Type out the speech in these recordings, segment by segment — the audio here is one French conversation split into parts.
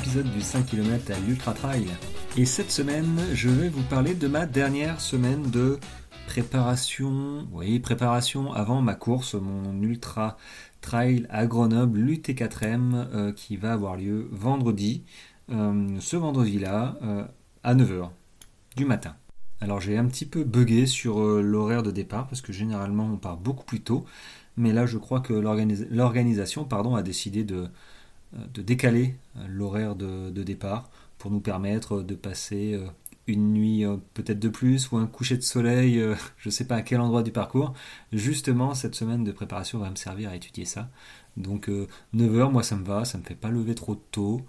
épisode du 5 km à l'Ultra Trail. Et cette semaine, je vais vous parler de ma dernière semaine de préparation, oui, préparation avant ma course, mon Ultra Trail à Grenoble, l'UT4M, euh, qui va avoir lieu vendredi, euh, ce vendredi-là, euh, à 9h du matin. Alors j'ai un petit peu bugué sur l'horaire de départ, parce que généralement on part beaucoup plus tôt mais là je crois que l'organisation a décidé de, euh, décaler euh, l'horaire de, départ pour nous permettre de passer euh, une nuit peut-être de plus ou un coucher de soleil, je ne sais pas à quel endroit du parcours. Justement, cette semaine de préparation va me servir à étudier ça. Donc 9h, moi ça me va, ça me fait pas lever trop tôt.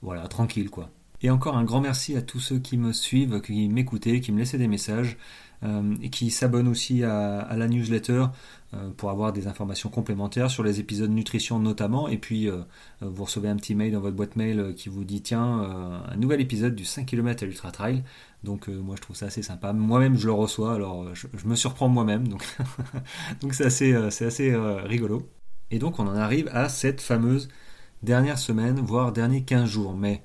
Voilà, tranquille quoi. Et encore un grand merci à tous ceux qui me suivent, qui m'écoutaient, qui me laissaient des messages. Euh, et qui s'abonne aussi à, la newsletter euh, pour avoir des informations complémentaires sur les épisodes nutrition notamment. Et puis euh, vous recevez un petit mail dans votre boîte mail qui vous dit tiens, un nouvel épisode du 5 km à l'Ultra Trail. Donc moi je trouve ça assez sympa. Moi-même je le reçois, alors je, me surprends moi-même. Donc donc c'est assez, c'est assez rigolo. Et donc on en arrive à cette fameuse dernière semaine, voire dernier 15 jours. Mais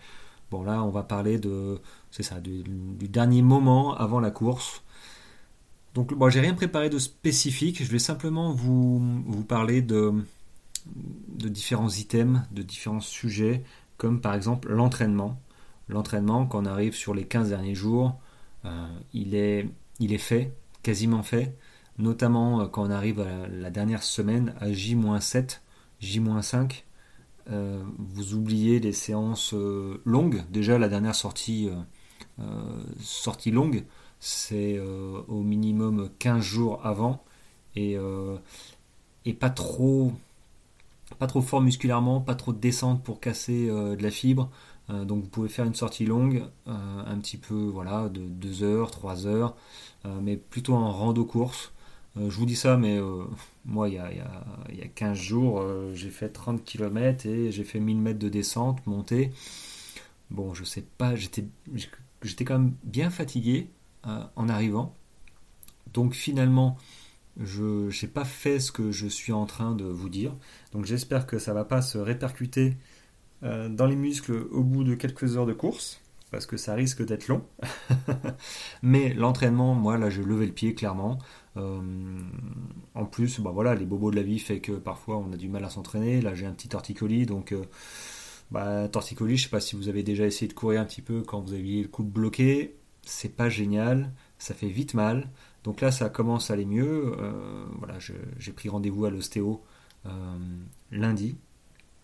bon là on va parler de ça, du, dernier moment avant la course. Donc, bon, j'ai rien préparé de spécifique. Je vais simplement vous, vous parler de, de différents items, de différents sujets, comme par exemple l'entraînement. L'entraînement, quand on arrive sur les 15 derniers jours, euh, il, est, il est fait, quasiment fait, notamment euh, quand on arrive à la, dernière semaine, à J-7, J-5. Euh, vous oubliez les séances longues. Déjà, la dernière sortie, sortie longue, c'est euh, au minimum 15 jours avant et, euh, et pas trop pas trop fort musculairement, pas trop de descente pour casser euh, de la fibre. donc vous pouvez faire une sortie longue, un petit peu voilà, de 2 heures, 3 heures, mais plutôt en rando course. je vous dis ça, mais moi il y, a, il, y a, 15 jours, j'ai fait 30 km et j'ai fait 1000 mètres de descente, montée. Bon, je sais pas, j'étais quand même bien fatigué, en arrivant. Donc finalement, je n'ai pas fait ce que je suis en train de vous dire. Donc j'espère que ça ne va pas se répercuter euh, dans les muscles au bout de quelques heures de course, parce que ça risque d'être long. Mais l'entraînement, moi là, j'ai levé le pied clairement. Euh, en plus, bah, voilà, les bobos de la vie fait que parfois on a du mal à s'entraîner. Là, j'ai un petit torticolis, donc bah, torticolis, je ne sais pas si vous avez déjà essayé de courir un petit peu quand vous aviez le coude bloqué c'est pas génial, ça fait vite mal. Donc là, ça commence à aller mieux. Euh, voilà, j'ai pris rendez-vous à l'ostéo euh, lundi.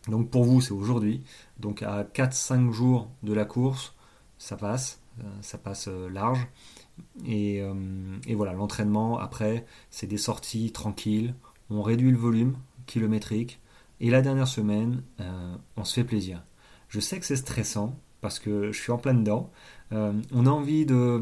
Donc pour vous, c'est aujourd'hui. Donc à 4-5 jours de la course, ça passe, euh, ça passe large. Et, et voilà, l'entraînement, après, c'est des sorties tranquilles. On réduit le volume kilométrique. Et la dernière semaine, on se fait plaisir. Je sais que c'est stressant parce que je suis en plein dedans. Euh, on a envie de,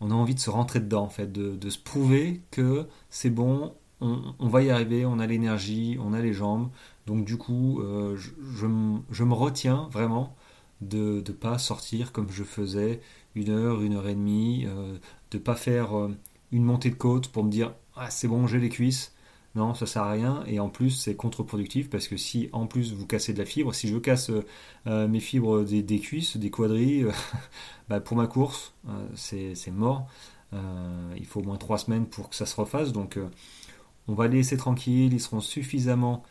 on a envie de se rentrer dedans en fait, de, se prouver que c'est bon, on, va y arriver, on a l'énergie, on a les jambes. Donc du coup, euh, je, me retiens vraiment de ne pas sortir comme je faisais une heure, une heure et demie, euh, de pas faire une montée de côte pour me dire ah c'est bon j'ai les cuisses non, ça sert à rien et en plus c'est contre-productif parce que si en plus vous cassez de la fibre, si je casse euh, mes fibres des, cuisses, des quadrilles, bah, pour ma course euh, c'est mort. Euh, il faut au moins trois semaines pour que ça se refasse donc on va les laisser tranquilles, ils seront suffisamment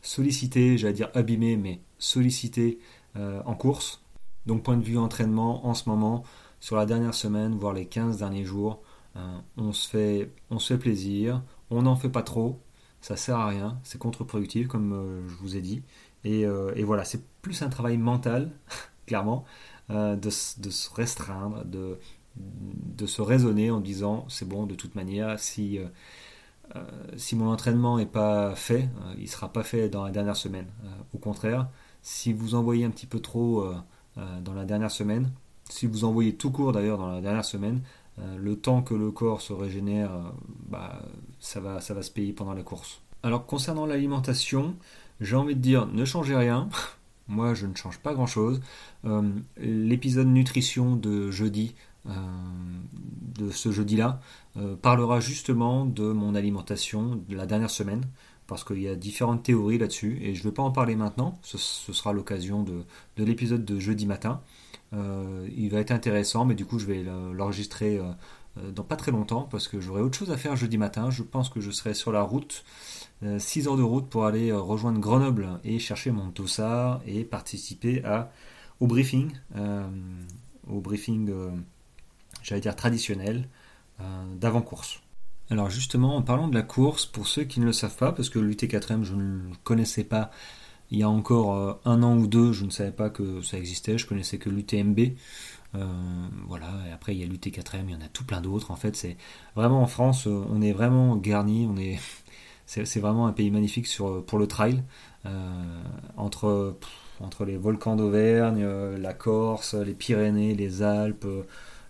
sollicités, j'allais dire abîmés, mais sollicités en course. Donc point de vue entraînement en ce moment, sur la dernière semaine, voire les 15 derniers jours, on, se fait, on se fait plaisir, on n'en fait pas trop, ça sert à rien, c'est contre-productif comme euh, je vous ai dit. Euh, et, voilà, c'est plus un travail mental, clairement, euh, de, se restreindre, de, se raisonner en disant c'est bon, de toute manière, si, si mon entraînement n'est pas fait, il ne sera pas fait dans la dernière semaine. au contraire, si vous envoyez un petit peu trop dans la dernière semaine, si vous envoyez tout court d'ailleurs dans la dernière semaine, le temps que le corps se régénère, euh, bah, ça, va, ça va se payer pendant la course. Alors concernant l'alimentation, j'ai envie de dire ne changez rien. Moi, je ne change pas grand-chose. Euh, l'épisode nutrition de jeudi, de ce jeudi-là, parlera justement de mon alimentation de la dernière semaine parce qu'il y a différentes théories là-dessus, et je ne vais pas en parler maintenant, ce, sera l'occasion de, l'épisode de jeudi matin. Euh, il va être intéressant, mais du coup je vais l'enregistrer dans pas très longtemps, parce que j'aurai autre chose à faire jeudi matin. Je pense que je serai sur la route, 6 heures de route pour aller rejoindre Grenoble et chercher mon dossard et participer à, au briefing, au briefing, j'allais dire traditionnel, d'avant-course. Alors justement, en parlant de la course, pour ceux qui ne le savent pas, parce que l'UT4M, je ne le connaissais pas il y a encore euh, un an ou deux, je ne savais pas que ça existait, je connaissais que l'UTMB. Euh, voilà, et après il y a l'UT4M, il y en a tout plein d'autres. En fait, c'est vraiment en France, euh, on est vraiment garni, on est, c'est vraiment un pays magnifique pour le trail. entre, les volcans d'Auvergne, la Corse, les Pyrénées, les Alpes,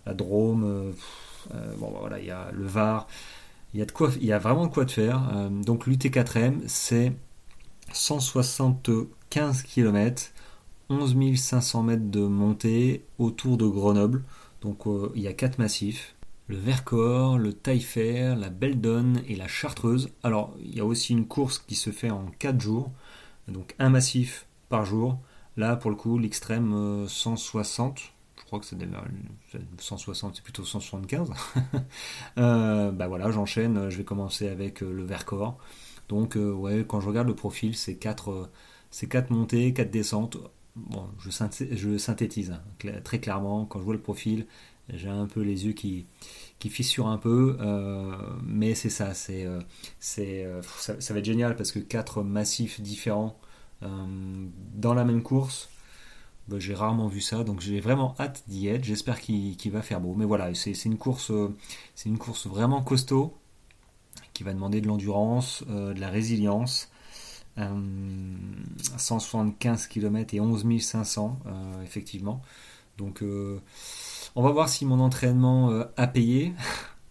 la Drôme, bon voilà, il y a le Var. Il y a, vraiment de quoi de faire. Donc l'UT4M, c'est 175 km, 11 500 mètres de montée autour de Grenoble. Donc euh, il y a quatre massifs. Le Vercors, le Taillefer, la Beldonne et la Chartreuse. Alors il y a aussi une course qui se fait en 4 jours. Donc un massif par jour. Là pour le coup l'extrême 160 euh, crois que c'est 160, c'est plutôt 175. euh, bah voilà, j'enchaîne, je vais commencer avec euh, le Vercors. Donc euh, ouais, quand je regarde le profil, c'est 4 euh, quatre montées, 4 descentes. Bon, je, synthétise hein, très clairement, quand je vois le profil, j'ai un peu les yeux qui, qui fissurent un peu, mais c'est ça, ça, va être génial parce que 4 massifs différents dans la même course, bah, j'ai rarement vu ça, donc j'ai vraiment hâte d'y être. J'espère qu'il va faire beau. Mais voilà, une euh, c'est une course vraiment costaud va demander de l'endurance, euh, de la résilience. 175 km et 11 500 euh, effectivement. Donc on va voir si mon entraînement a payé.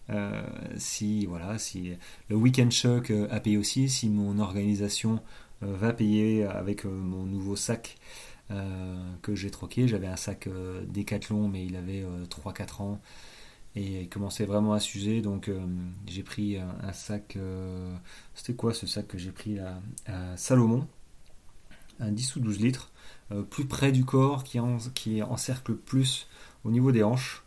si voilà, si le weekend shock a payé aussi, si mon organisation va payer avec mon nouveau sac euh, que j'ai troqué. J'avais un sac euh, Décathlon, mais il avait 3-4 euh, ans et il commençait vraiment à s'user. Donc j'ai pris un, sac. C'était quoi ce sac que j'ai pris à Salomon Un 10 ou 12 litres, plus près du corps, qui, en, qui encercle plus au niveau des hanches.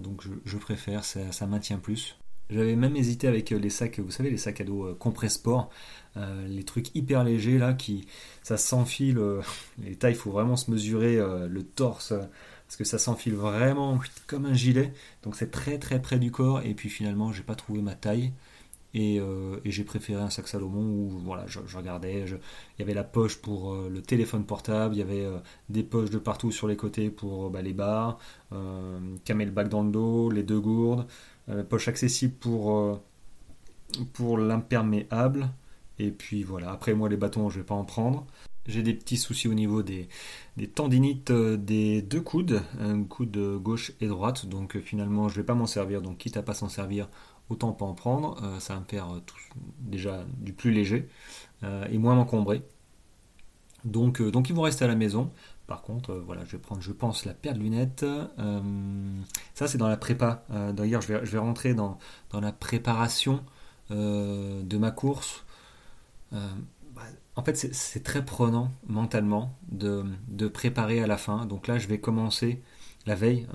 donc je, préfère, ça, maintient plus. J'avais même hésité avec euh, les sacs, vous savez, les sacs à dos euh, Compressport, euh, les trucs hyper légers là, qui ça s'enfile. les tailles, il faut vraiment se mesurer le torse parce que ça s'enfile vraiment comme un gilet. Donc c'est très très près du corps. Et puis finalement, j'ai pas trouvé ma taille. Et, j'ai préféré un sac Salomon où voilà, je, regardais, il y avait la poche pour le téléphone portable, il y avait des poches de partout sur les côtés pour bah, les barres, camelback dans le dos, les deux gourdes, euh, poche accessible pour, euh, pour l'imperméable. Et puis voilà, après moi les bâtons je vais pas en prendre. J'ai des petits soucis au niveau des, tendinites euh, des deux coudes, un coude gauche et droite, donc finalement je vais pas m'en servir, donc quitte à pas s'en servir, autant pas en prendre, ça va me faire déjà du plus léger et moins m'encombrer. Donc, donc ils vont rester à la maison. Par contre, euh, voilà, je vais prendre, je pense, la paire de lunettes. Euh, ça, c'est dans la prépa. Euh, d'ailleurs, je vais, je vais rentrer dans, dans la préparation de ma course. En fait, c'est très prenant mentalement de, préparer à la fin. Donc là, je vais commencer la veille.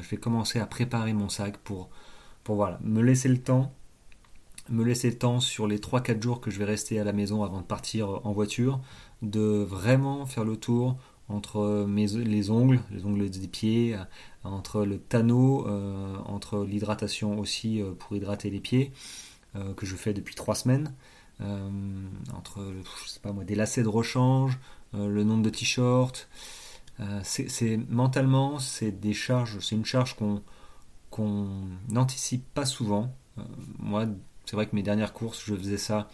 je vais commencer à préparer mon sac pour, pour voilà, me laisser le temps me laisser le temps sur les 3-4 jours que je vais rester à la maison avant de partir en voiture, de vraiment faire le tour, entre les ongles, les ongles des pieds, euh, entre le tanneau, euh, entre l'hydratation aussi euh, pour hydrater les pieds, que je fais depuis trois semaines, entre je pas moi, des lacets de rechange, le nombre de t-shirts. c'est mentalement, c'est des charges, c'est une charge qu'on qu'on n'anticipe pas souvent. moi, c'est vrai que mes dernières courses, je faisais ça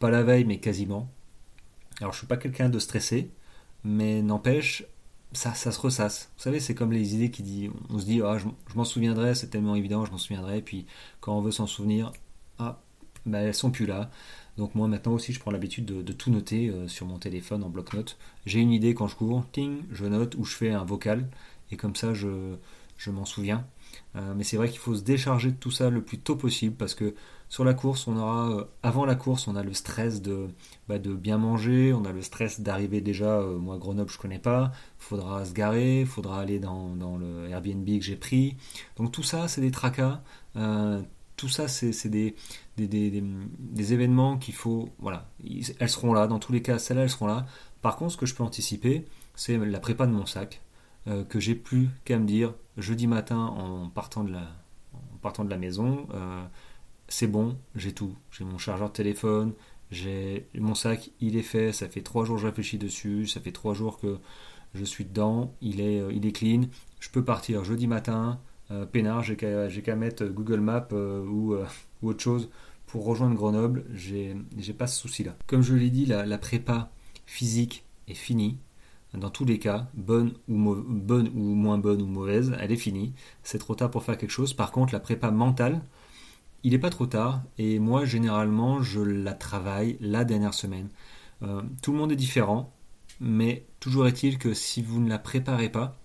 pas la veille, mais quasiment. Alors, je suis pas quelqu'un de stressé, mais n'empêche, ça, ça se ressasse. Vous savez, c'est comme les idées qui disent, on se dit, ah, je, m'en souviendrai, c'est tellement évident, je m'en souviendrai, puis quand on veut s'en souvenir, ah, ben, elles sont plus là. Donc moi maintenant aussi, je prends l'habitude de, tout noter euh, sur mon téléphone en bloc-notes. J'ai une idée quand je cours, ting, je note ou je fais un vocal, et comme ça, je, je m'en souviens. Euh, mais c'est vrai qu'il faut se décharger de tout ça le plus tôt possible parce que Sur la course, on aura avant la course, on a le stress de, bah, de bien manger, on a le stress d'arriver déjà. moi, Grenoble, je connais pas. Faudra se garer, faudra aller dans, dans le Airbnb que j'ai pris. Donc tout ça, c'est des tracas tout ça, c'est des, des, événements qu'il faut. Voilà, elles seront là, dans tous les cas, celles-là, elles seront là. Par contre, ce que je peux anticiper, c'est la prépa de mon sac, euh, que j'ai plus qu'à me dire jeudi matin en partant de la, en partant de la maison, euh, c'est bon, j'ai tout. J'ai mon chargeur de téléphone, j'ai mon sac, il est fait, ça fait trois jours que je réfléchis dessus, ça fait trois jours que je suis dedans, il est, euh, il est clean, je peux partir jeudi matin, euh, peinard, j'ai qu'à mettre Google Maps euh, euh, ou, autre chose pour rejoindre Grenoble. J'ai pas ce souci-là. Comme je l'ai dit, la, prépa physique est finie. Dans tous les cas, bonne ou, moins bonne ou mauvaise, elle est finie. C'est trop tard pour faire quelque chose. Par contre, la prépa mentale, il n'est pas trop tard. Et moi, généralement, je la travaille la dernière semaine. tout le monde est différent. Mais toujours est-il que si vous ne la préparez pas,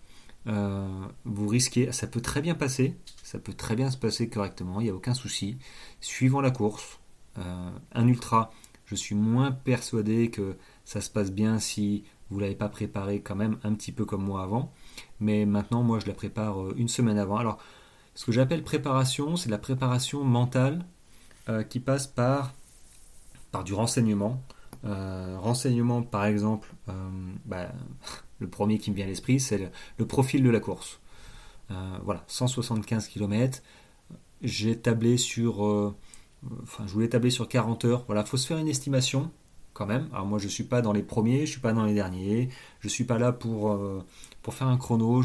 euh, vous risquez, ça peut très bien passer, ça peut très bien se passer correctement, il n'y a aucun souci. Suivant la course, euh, un ultra, je suis moins persuadé que ça se passe bien si vous ne l'avez pas préparé quand même un petit peu comme moi avant. Mais maintenant, moi, je la prépare euh, une semaine avant. Alors, ce que j'appelle préparation, c'est la préparation mentale qui passe par, par du renseignement. renseignement, par exemple, bah, le premier qui me vient à l'esprit, c'est le, profil de la course. Euh, voilà, 175 km. J'ai tablé sur. Euh, enfin, je voulais tabler sur 40 heures. Voilà, faut se faire une estimation quand même. Alors moi, je suis pas dans les premiers, je suis pas dans les derniers. Je suis pas là pour, euh, faire un chrono.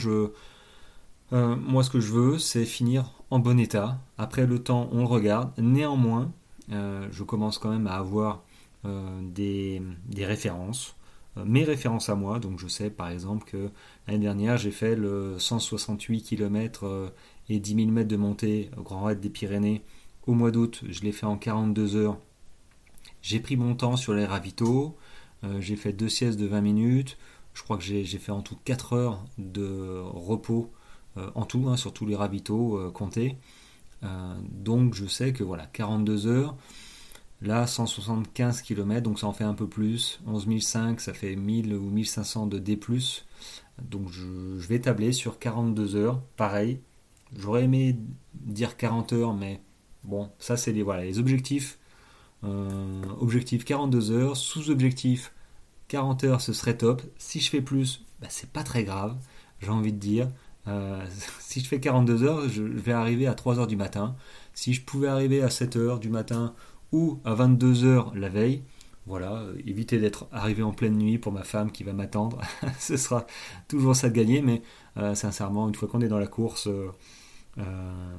Moi, ce que je veux, c'est finir en bon état. Après le temps, on le regarde. Néanmoins, je commence quand même à avoir des, des références. Mes références à moi. Donc je sais par exemple que l'année dernière j'ai fait le 168 km euh, et 10 000 mètres de montée au Grand Raid des Pyrénées au mois d'août. Je l'ai fait en 42 heures. J'ai pris mon temps sur les ravitaux. Euh, j'ai fait deux siestes de 20 minutes. Je crois que j'ai fait en tout 4 heures de repos en tout, hein, sur tous les ravitaux comptés. donc je sais que voilà, 42 heures, Là, 175 km, donc ça en fait un peu plus. 11005, ça fait 1000 ou 1500 de D+. Donc je, vais tabler sur 42 heures. Pareil, j'aurais aimé dire 40 heures, mais bon, ça c'est les, voilà, les objectifs. Euh, objectif 42 heures, sous-objectif 40 heures, ce serait top. Si je fais plus, bah, c'est pas très grave, j'ai envie de dire. Euh, si je fais 42 heures, je vais arriver à 3 heures du matin. Si je pouvais arriver à 7 heures du matin ou à 22h la veille. Voilà, euh, éviter d'être arrivé en pleine nuit pour ma femme qui va m'attendre. Ce sera toujours ça de gagner, mais euh, sincèrement, une fois qu'on est dans la course, euh,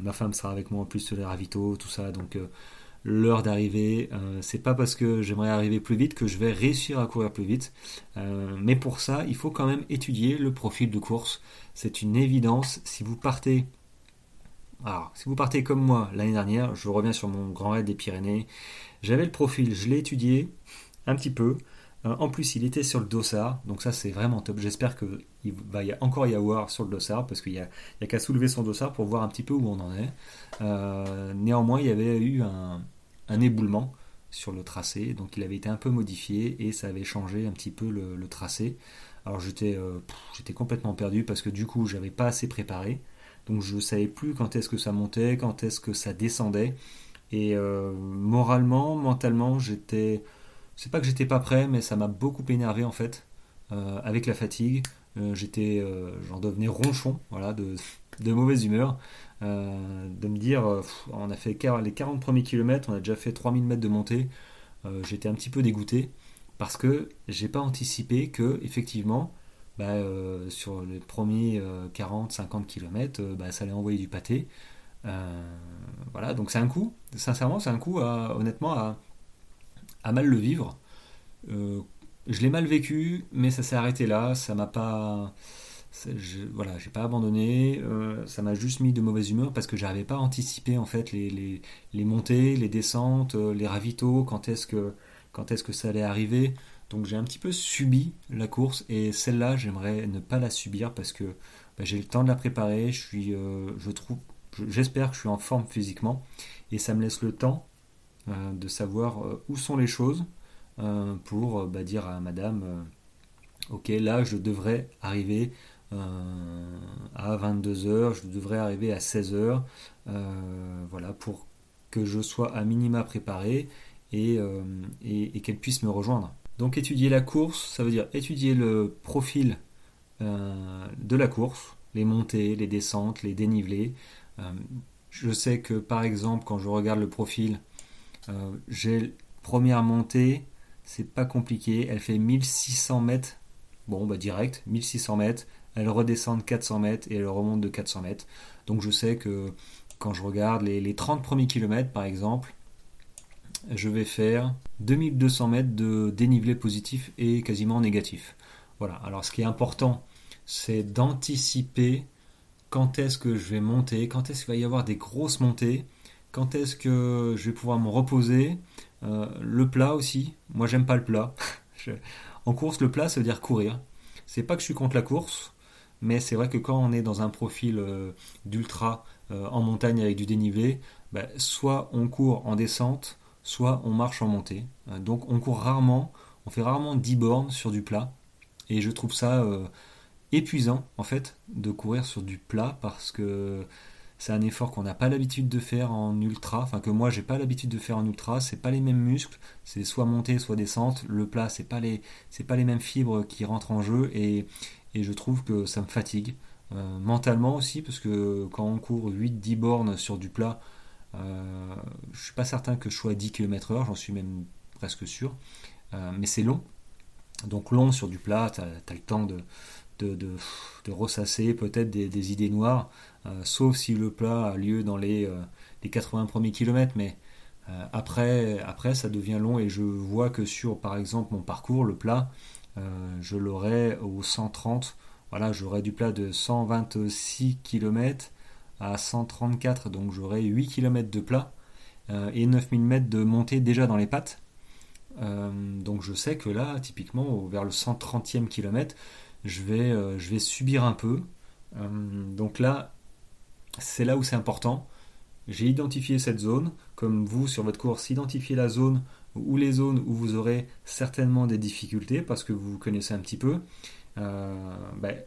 ma femme sera avec moi en plus sur les ravitaux, tout ça. Donc l'heure d'arrivée, c'est pas parce que j'aimerais arriver plus vite que je vais réussir à courir plus vite. mais pour ça, il faut quand même étudier le profil de course. C'est une évidence. Si vous partez alors, si vous partez comme moi l'année dernière, je reviens sur mon grand raid des Pyrénées. J'avais le profil, je l'ai étudié un petit peu. Euh, en plus, il était sur le dossard, donc ça c'est vraiment top. J'espère qu'il va encore y avoir sur le dossard, parce qu'il n'y a, qu'à soulever son dossard pour voir un petit peu où on en est. Euh, néanmoins, il y avait eu un, éboulement sur le tracé, donc il avait été un peu modifié et ça avait changé un petit peu le, tracé. Alors j'étais euh, j'étais complètement perdu parce que du coup j'avais pas assez préparé. Donc je ne savais plus quand est-ce que ça montait, quand est-ce que ça descendait. Et euh, moralement, mentalement, j'étais. C'est pas que j'étais pas prêt, mais ça m'a beaucoup énervé en fait. Euh, avec la fatigue, euh, j'étais, j'en devenais ronchon, voilà, de, mauvaise humeur. de me dire, on a fait les 40 premiers kilomètres, on a déjà fait 3000 mètres de montée. j'étais un petit peu dégoûté parce que j'ai pas anticipé que effectivement bah, euh, sur les premiers 40-50 km, ça allait envoyer du pâté. Euh, voilà, donc c'est un coup, sincèrement, c'est un coup, honnêtement, à, mal le vivre. Euh, je l'ai mal vécu, mais ça s'est arrêté là, ça m'a pas. Voilà, j'ai pas abandonné, ça m'a juste mis de mauvaise humeur parce que j'arrivais pas à anticiper en fait les montées, les descentes, les ravitaux, quand est-ce que, quand est-ce que ça allait arriver. Donc j'ai un petit peu subi la course et celle-là, j'aimerais ne pas la subir parce que bah, j'ai le temps de la préparer. Je suis, euh, je trouve, j'espère que je suis en forme physiquement et ça me laisse le temps de savoir où sont les choses pour bah, dire à madame, ok, là je devrais arriver à 22h, je devrais arriver à 16h, voilà, pour que je sois à minima préparé et qu'elle puisse me rejoindre. Donc étudier la course, ça veut dire étudier le profil de la course, les montées, les descentes, les dénivelés. Euh, je sais que par exemple, quand je regarde le profil, euh, j'ai première montée, c'est pas compliqué, elle fait 1600 mètres, bon bah direct, 1600 mètres, elle redescend de 400 mètres et elle remonte de 400 mètres. Donc je sais que quand je regarde les, les 30 premiers kilomètres par exemple, je vais faire 2200 mètres de dénivelé positif et quasiment négatif. Voilà, alors ce qui est important, c'est d'anticiper quand est-ce que je vais monter, quand est-ce qu'il va y avoir des grosses montées, quand est-ce que je vais pouvoir me reposer. Euh, le plat aussi, moi j'aime pas le plat. en course, le plat, ça veut dire courir. C'est pas que je suis contre la course, mais c'est vrai que quand on est dans un profil euh, d'ultra euh, en montagne avec du dénivelé, bah, soit on court en descente, soit on marche en montée. donc on court rarement, on fait rarement 10 bornes sur du plat. Et je trouve ça épuisant en fait de courir sur du plat parce que c'est un effort qu'on n'a pas l'habitude de faire en ultra, enfin que moi j'ai pas l'habitude de faire en ultra, c'est pas les mêmes muscles, c'est soit montée soit descente, le plat c'est pas les c'est pas les mêmes fibres qui rentrent en jeu. Et, et je trouve que ça me fatigue. Euh, mentalement aussi parce que quand on court 8-10 bornes sur du plat, euh, je suis pas certain que je sois à 10 km/h, j'en suis même presque sûr, euh, mais c'est long. Donc long sur du plat, tu as, le temps de, ressasser peut-être des, idées noires, euh, sauf si le plat a lieu dans les, euh, les 80 premiers kilomètres, mais après, après ça devient long et je vois que sur par exemple mon parcours, le plat, je l'aurai au 130, voilà, j'aurai du plat de 126 km à 134, donc j'aurai 8 km de plat et 9000 mètres de montée déjà dans les pattes. donc je sais que là, typiquement, vers le 130e kilomètre, je vais, euh, je vais subir un peu. Euh, donc là, c'est là où c'est important. J'ai identifié cette zone, comme vous sur votre course, identifiez la zone ou les zones où vous aurez certainement des difficultés parce que vous connaissez un petit peu. Euh, ben,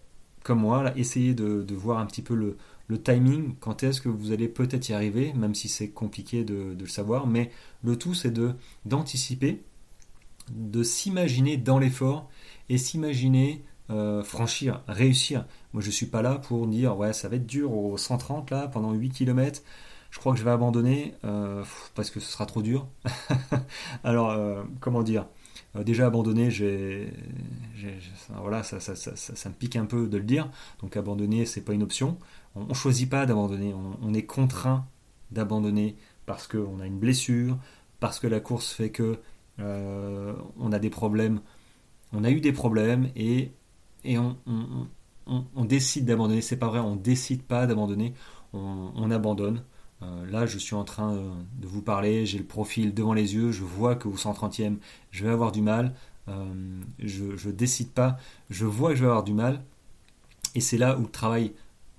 comme moi, là, essayez de, voir un petit peu le, timing, quand est-ce que vous allez peut-être y arriver, même si c'est compliqué de, le savoir, mais le tout c'est d'anticiper, de s'imaginer dans l'effort et s'imaginer euh, franchir, réussir. Moi, je suis pas là pour dire ouais, ça va être dur au 130 là pendant 8 km. Je crois que je vais abandonner euh, parce que ce sera trop dur. Alors, euh, comment dire? Déjà abandonner, j'ai, voilà, ça, ça, me pique un peu de le dire. Donc abandonner, c'est pas une option. On, ne choisit pas d'abandonner. On, est contraint d'abandonner parce qu'on a une blessure, parce que la course fait que on a des problèmes. On a eu des problèmes et on, décide d'abandonner. C'est pas vrai, on décide pas d'abandonner, on, abandonne. Euh, là, je suis en train euh, de vous parler, j'ai le profil devant les yeux, je vois que au 130e, je vais avoir du mal. Euh, je, ne décide pas, je vois que je vais avoir du mal. Et c'est là où le travail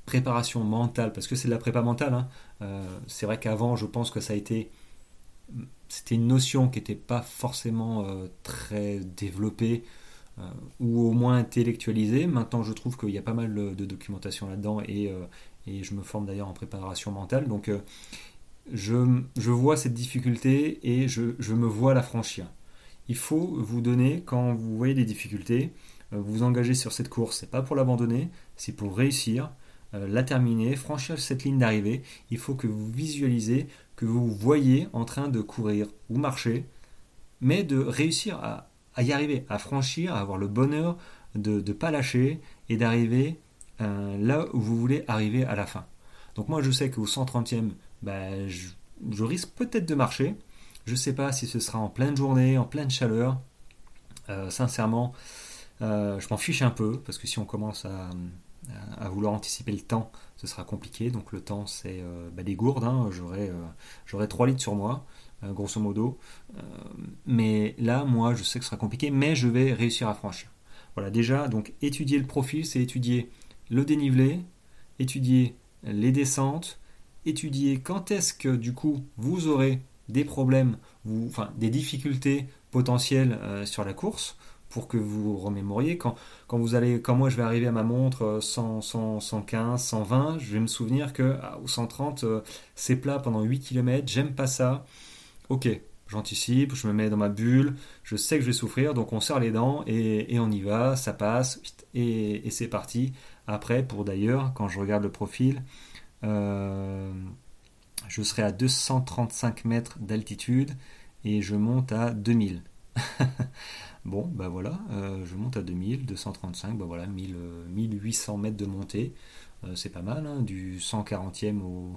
préparation mentale, parce que c'est de la prépa mentale. Hein, c'est vrai qu'avant, je pense que ça a été c'était une notion qui n'était pas forcément très développée. Euh, ou au moins intellectualisé. Maintenant, je trouve qu'il y a pas mal de documentation là-dedans et, euh, et, je me forme d'ailleurs en préparation mentale. Donc, euh, je, je, vois cette difficulté et je, je, me vois la franchir. Il faut vous donner, quand vous voyez des difficultés, vous engager sur cette course. C'est pas pour l'abandonner, c'est pour réussir, la terminer, franchir cette ligne d'arrivée. Il faut que vous visualisez, que vous voyez en train de courir ou marcher, mais de réussir à, y arriver, à franchir, à avoir le bonheur de ne pas lâcher et d'arriver euh, là où vous voulez arriver à la fin. Donc moi je sais qu'au 130e, ben, je, risque peut-être de marcher. Je ne sais pas si ce sera en pleine journée, en pleine chaleur. Euh, sincèrement, euh, je m'en fiche un peu, parce que si on commence à, vouloir anticiper le temps, ce sera compliqué. Donc le temps, c'est ben, des gourdes. Hein. J'aurai 3 litres sur moi. Euh, grosso modo. Euh, mais là, moi, je sais que ce sera compliqué, mais je vais réussir à franchir. Voilà, déjà, donc étudier le profil, c'est étudier le dénivelé, étudier les descentes, étudier quand est-ce que du coup vous aurez des problèmes, vous, enfin des difficultés potentielles sur la course, pour que vous remémoriez. Quand, quand, vous allez, quand moi je vais arriver à ma montre 100, 100 115, 120, je vais me souvenir que ah, au 130, c'est plat pendant 8 km, j'aime pas ça. Ok, j'anticipe, je me mets dans ma bulle, je sais que je vais souffrir, donc on serre les dents et, on y va, ça passe, et, c'est parti. Après, pour d'ailleurs, quand je regarde le profil, euh, je serai à 235 mètres d'altitude et je monte à 2000. bon, ben voilà, euh, je monte à 2000, 235, ben voilà, 1800 mètres de montée. Euh, c'est pas mal, hein, du 140e au,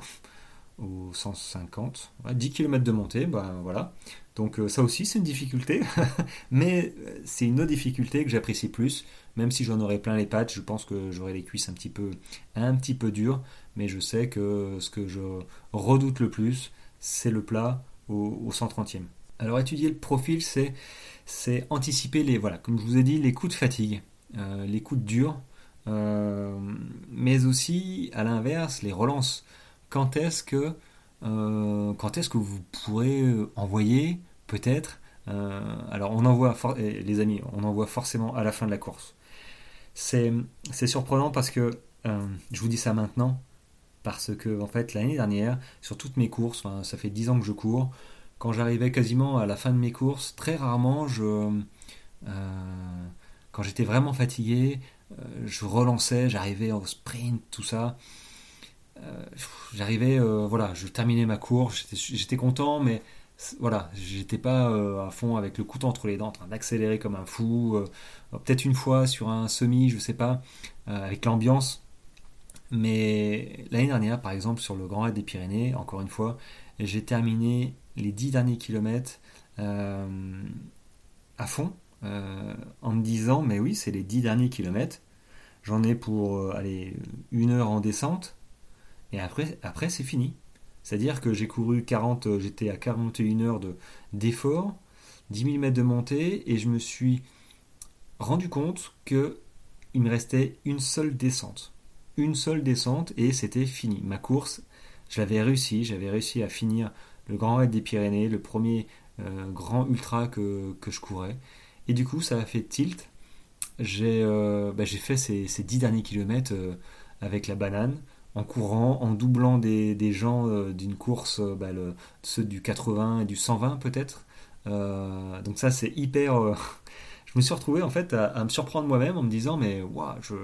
au 150, 10 km de montée, ben voilà. Donc euh, ça aussi c'est une difficulté, mais euh, c'est une autre difficulté que j'apprécie plus, même si j'en aurais plein les pattes, je pense que j'aurais les cuisses un petit peu un petit peu dures, mais je sais que ce que je redoute le plus, c'est le plat au, 130e. Alors étudier le profil, c'est c'est anticiper les voilà, comme je vous ai dit, les coups de fatigue, euh, les coups de dur, mais aussi à l'inverse les relances quand est-ce que, euh, quand est-ce que vous pourrez euh, envoyer, peut-être, euh, alors on envoie, les amis, on envoie forcément à la fin de la course. C'est, surprenant parce que, je vous dis ça maintenant, parce que en fait l'année dernière, sur toutes mes courses, ça fait 10 ans que je cours, quand j'arrivais quasiment à la fin de mes courses, très rarement je... quand j'étais vraiment fatigué, je relançais, j'arrivais au sprint, tout ça. Euh, j'arrivais, euh, voilà, je terminais ma course, j'étais content, mais voilà, j'étais pas euh, à fond avec le couteau entre les dents, en train d'accélérer comme un fou. Peut-être une fois sur un semi, je sais pas, avec l'ambiance. Mais l'année dernière, par exemple, sur le Grand Raid des Pyrénées, encore une fois, j'ai terminé les 10 derniers kilomètres à fond, en me disant, mais oui, c'est les 10 derniers kilomètres. J'en ai pour aller une heure en descente. Et après, c'est fini. C'est-à-dire que j'ai couru 40, euh, j'étais à 41 heures d'effort, 10 000 mètres de montée, et je me suis rendu compte que il me restait une seule descente. Une seule descente, et c'était fini. Ma course, je l'avais réussi, j'avais réussi à finir le Grand Raid des Pyrénées, le premier euh, grand ultra que, je courais. Et du coup, ça a fait tilt. J'ai euh, bah, fait ces, ces 10 derniers kilomètres avec la banane en courant, en doublant des, gens euh, d'une course, euh, bah, ceux du 80 et du 120 peut-être. Euh, donc ça c'est hyper... je me suis retrouvé en fait à, me surprendre moi-même en me disant mais waouh, je,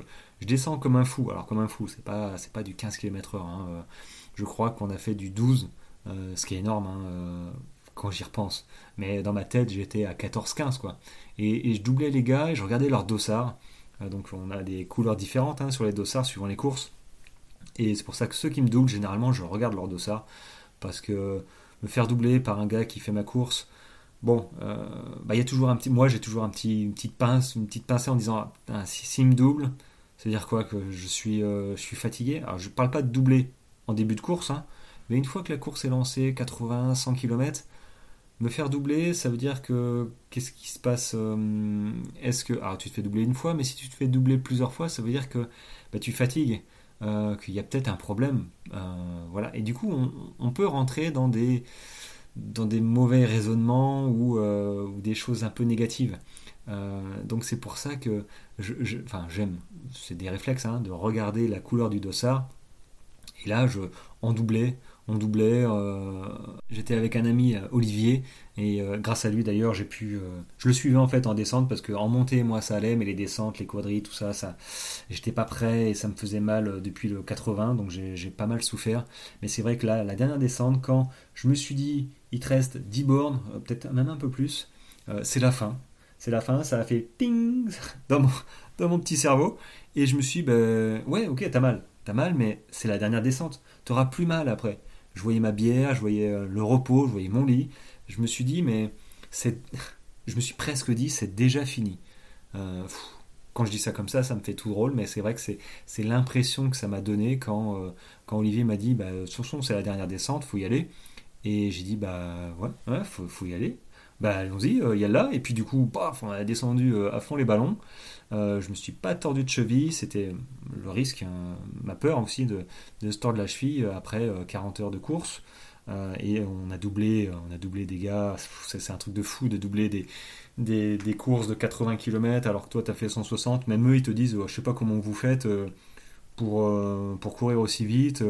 descends comme un fou. Alors comme un fou, c'est pas, pas du 15 km/h. Hein, je crois qu'on a fait du 12, ce qui est énorme hein, quand j'y repense. Mais dans ma tête j'étais à 14-15 quoi. Et, je doublais les gars et je regardais leurs dossards. donc on a des couleurs différentes hein, sur les dossards suivant les courses. Et c'est pour ça que ceux qui me doublent, généralement, je regarde leur dossard. Parce que me faire doubler par un gars qui fait ma course, bon, euh, bah, y a toujours un petit. Moi, j'ai toujours un petit, une petite pince, une petite pincée en disant ah, s'il me double, c'est-à-dire quoi Que je suis, euh, je suis fatigué. Alors, je parle pas de doubler en début de course, hein, mais une fois que la course est lancée, 80, 100 km, me faire doubler, ça veut dire que qu'est-ce qui se passe euh, Est-ce que alors tu te fais doubler une fois, mais si tu te fais doubler plusieurs fois, ça veut dire que bah, tu fatigues. Euh, qu'il y a peut-être un problème. Euh, voilà. Et du coup, on, peut rentrer dans des, dans des mauvais raisonnements ou, des choses un peu négatives. donc c'est pour ça que enfin, j'aime, c'est des réflexes, hein, de regarder la couleur du dossard. Et là, je, en doublé, on doublait. Euh, j'étais avec un ami, euh, Olivier, et euh, grâce à lui d'ailleurs, j'ai pu. je le suivais en fait en descente parce qu'en montée, moi ça allait, mais les descentes, les quadrilles, tout ça, ça j'étais pas prêt et ça me faisait mal depuis le 80, donc j'ai pas mal souffert. Mais c'est vrai que là, la dernière descente, quand je me suis dit, il te reste 10 bornes, peut-être même un peu plus, c'est la fin. C'est la fin, ça a fait ping dans mon, petit cerveau. Et je me suis dit, ben, ouais, ok, t'as mal. T'as mal, mais c'est la dernière descente. T'auras plus mal après je voyais ma bière, je voyais euh, le repos, je voyais mon lit. Je me suis dit, mais c'est. Je me suis presque dit, c'est déjà fini. Euh, quand je dis ça comme ça, ça me fait tout drôle, mais c'est vrai que c'est l'impression que ça m'a donné quand, euh, quand Olivier m'a dit, bah, son c'est la dernière descente, faut y aller. Et j'ai dit, bah ouais, ouais faut y aller bah allons-y, il a là. Et puis du coup, paf, on a descendu à fond les ballons. Euh, je me suis pas tordu de cheville, c'était le risque, hein, ma peur aussi de, de se tordre la cheville après 40 heures de course. et on a doublé, on a doublé des gars. C'est un truc de fou de doubler des, des, courses de 80 km alors que toi tu as fait 160. Même eux, ils te disent, je sais pas comment vous faites pour, pour courir aussi vite.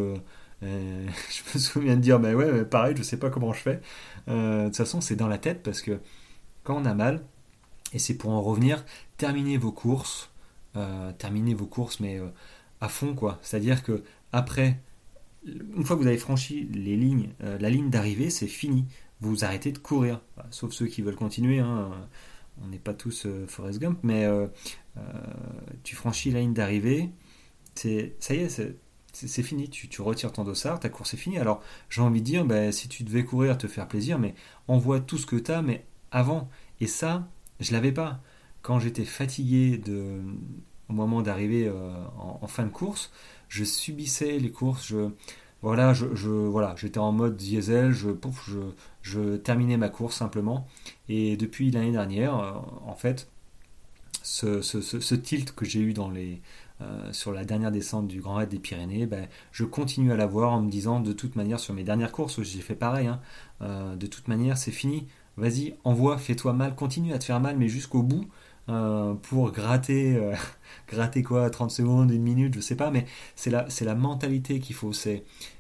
je me souviens de dire, bah ouais, pareil, je sais pas comment je fais. de toute façon, c'est dans la tête parce que quand on a mal, et c'est pour en revenir, terminez vos courses, euh, terminez vos courses, mais euh, à fond, quoi. C'est-à-dire que après, une fois que vous avez franchi les lignes, euh, la ligne d'arrivée, c'est fini. Vous arrêtez de courir, sauf ceux qui veulent continuer. Hein. On n'est pas tous Forrest Gump, mais tu franchis la ligne d'arrivée, c'est ça y est, c'est fini, tu, retires ton dossard, ta course est finie. Alors j'ai envie de dire, ben, si tu devais courir, te faire plaisir, mais envoie tout ce que tu as, mais avant. Et ça, je l'avais pas. Quand j'étais fatigué de, au moment d'arriver euh, en, fin de course, je subissais les courses. Je, voilà, je, voilà, j'étais en mode diesel. Je, je, je, terminais ma course simplement. Et depuis l'année dernière, euh, en fait, ce, ce, tilt que j'ai eu dans les, euh, sur la dernière descente du Grand Raid des Pyrénées, ben, je continue à l'avoir en me disant de toute manière sur mes dernières courses, j'ai fait pareil, hein, de toute manière c'est fini, vas-y, envoie, fais-toi mal, continue à te faire mal, mais jusqu'au bout, euh, pour gratter, euh, gratter quoi, 30 secondes, une minute, je sais pas, mais c'est la, la mentalité qu'il faut.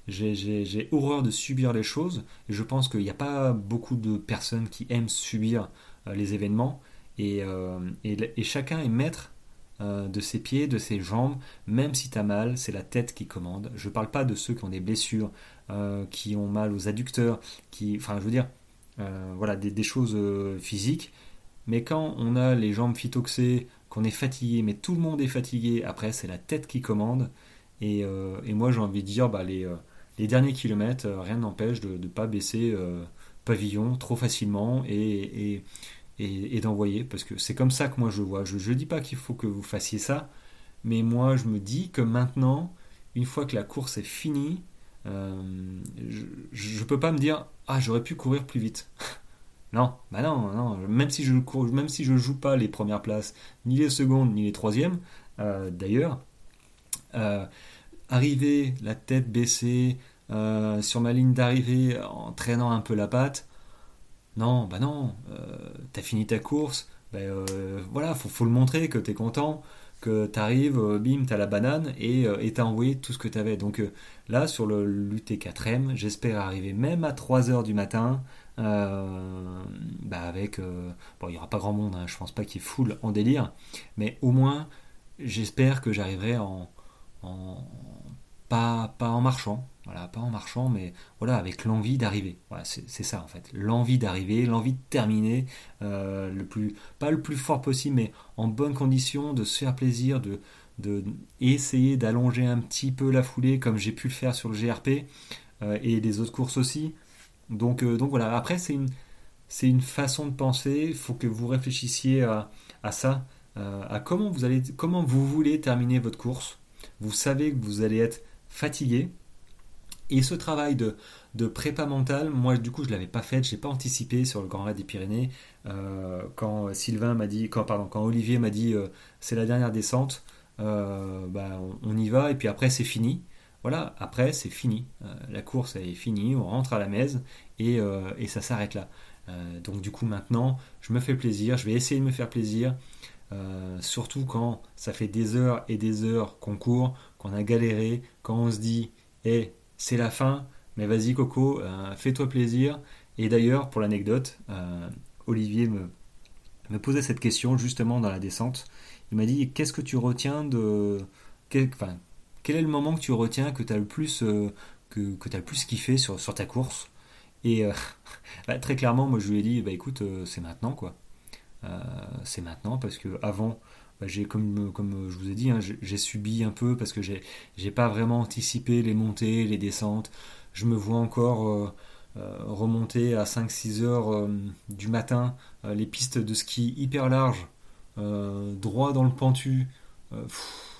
J'ai, horreur de subir les choses, je pense qu'il n'y a pas beaucoup de personnes qui aiment subir euh, les événements, et, chacun est maître de ses pieds, de ses jambes, même si tu as mal, c'est la tête qui commande. Je parle pas de ceux qui ont des blessures, qui ont mal aux adducteurs, qui, enfin, je veux dire, euh, voilà, des, choses euh, physiques. Mais quand on a les jambes phytoxées, qu'on est fatigué, mais tout le monde est fatigué, après c'est la tête qui commande. Et, euh, moi j'ai envie de dire, bah, les, derniers kilomètres, rien n'empêche de ne pas baisser pavillon trop facilement et, et, d'envoyer. Parce que c'est comme ça que moi je vois. Je ne dis pas qu'il faut que vous fassiez ça, mais moi je me dis que maintenant, une fois que la course est finie, je ne peux pas me dire ah j'aurais pu courir plus vite. non, bah non, non. Même si je ne même si je joue pas les premières places, ni les secondes, ni les troisièmes, euh, d'ailleurs, euh, arriver la tête baissée euh, sur ma ligne d'arrivée en traînant un peu la patte, non, bah non, t'as fini ta course, bah, voilà, faut, faut le montrer que t'es content que tu arrives, euh, bim, tu as la banane et euh, t'as envoyé tout ce que tu avais. Donc euh, là, sur le l'UT4M, j'espère arriver même à 3h du matin. bah avec bon il n'y aura pas grand monde hein, je pense pas qu'il full en délire mais au moins j'espère que j'arriverai en, en, pas en marchant voilà, pas en marchant, mais voilà, avec l'envie d'arriver. Voilà, c'est ça en fait. L'envie d'arriver, l'envie de terminer, euh, le plus, pas le plus fort possible, mais en bonne condition, de se faire plaisir, de, de essayer d'allonger un petit peu la foulée, comme j'ai pu le faire sur le GRP euh, et les autres courses aussi. Donc, euh, donc voilà. Après, c'est une, c'est une façon de penser. Il faut que vous réfléchissiez à, à ça, à comment vous allez, comment vous voulez terminer votre course. Vous savez que vous allez être fatigué et ce travail de, prépa mentale, moi du coup je l'avais pas fait, je n'ai pas anticipé sur le Grand Raid des Pyrénées. Euh, quand Sylvain m'a dit, quand, pardon, quand Olivier m'a dit euh, c'est la dernière descente, euh, bah, on, y va et puis après c'est fini. Voilà, après c'est fini. la course est finie, on rentre à la messe et, et ça s'arrête là. donc du coup maintenant je me fais plaisir, je vais essayer de me faire plaisir. surtout quand ça fait des heures et des heures qu'on court, qu'on a galéré, quand on se dit, hé, c'est la fin, mais vas-y Coco, euh, fais-toi plaisir. Et d'ailleurs, pour l'anecdote, euh, Olivier me, me, posait cette question justement dans la descente. Il m'a dit Qu'est-ce que tu retiens de. Quel, enfin, quel est le moment que tu retiens que tu as le plus, euh, que, que le plus kiffé sur, sur ta course? Et bah, très clairement, moi je lui ai dit Bah écoute, c'est maintenant quoi. c'est maintenant parce que avant bah, j'ai comme, comme je vous ai dit, hein, j'ai subi un peu parce que j'ai j'ai pas vraiment anticipé les montées, les descentes. Je me vois encore euh, euh, remonter à 5-6 heures euh, du matin les pistes de ski hyper larges, droit dans le pentu.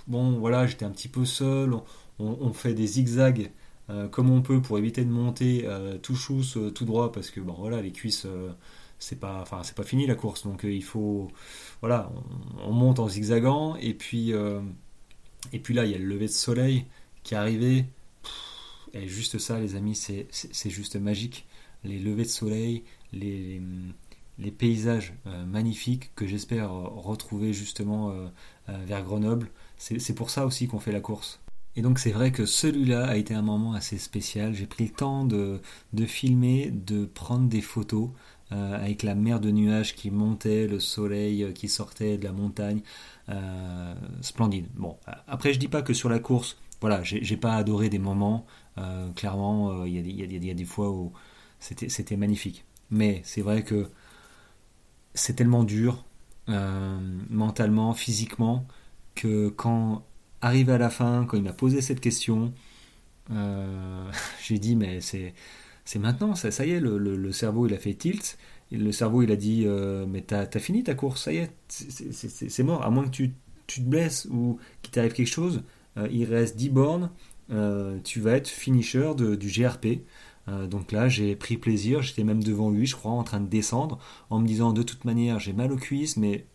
bon, voilà, j'étais un petit peu seul. On, fait des zigzags comme on peut pour éviter de monter tout chousse, tout droit parce que bon, voilà, les cuisses c'est pas c'est pas fini la course donc euh, il faut voilà on, monte en zigzagant et puis euh, et puis là il y a le lever de soleil qui est arrivé et juste ça, les amis, c'est juste magique. Les levées de soleil, les, les paysages euh, magnifiques que j'espère retrouver justement euh, euh, vers Grenoble. C'est pour ça aussi qu'on fait la course. Et donc c'est vrai que celui-là a été un moment assez spécial. J'ai pris le temps de, filmer, de prendre des photos avec la mer de nuages qui montait, le soleil qui sortait de la montagne. splendide. Bon, après je dis pas que sur la course, voilà, j'ai pas adoré des moments. clairement, il y, y, a des fois où c'était magnifique. Mais c'est vrai que c'est tellement dur, euh, mentalement, physiquement, que quand arrivé à la fin, quand il m'a posé cette question, euh, j'ai dit mais c'est c'est maintenant, ça, ça y est, le, cerveau il a fait tilt, le cerveau il a dit euh, mais t'as as fini ta course, ça y est, c'est mort, à moins que tu, tu te blesses ou qu'il t'arrive quelque chose, il reste 10 bornes, tu vas être finisher du GRP. Euh, donc là, j'ai pris plaisir. J'étais même devant lui, je crois, en train de descendre, en me disant de toute manière, j'ai mal aux cuisses, mais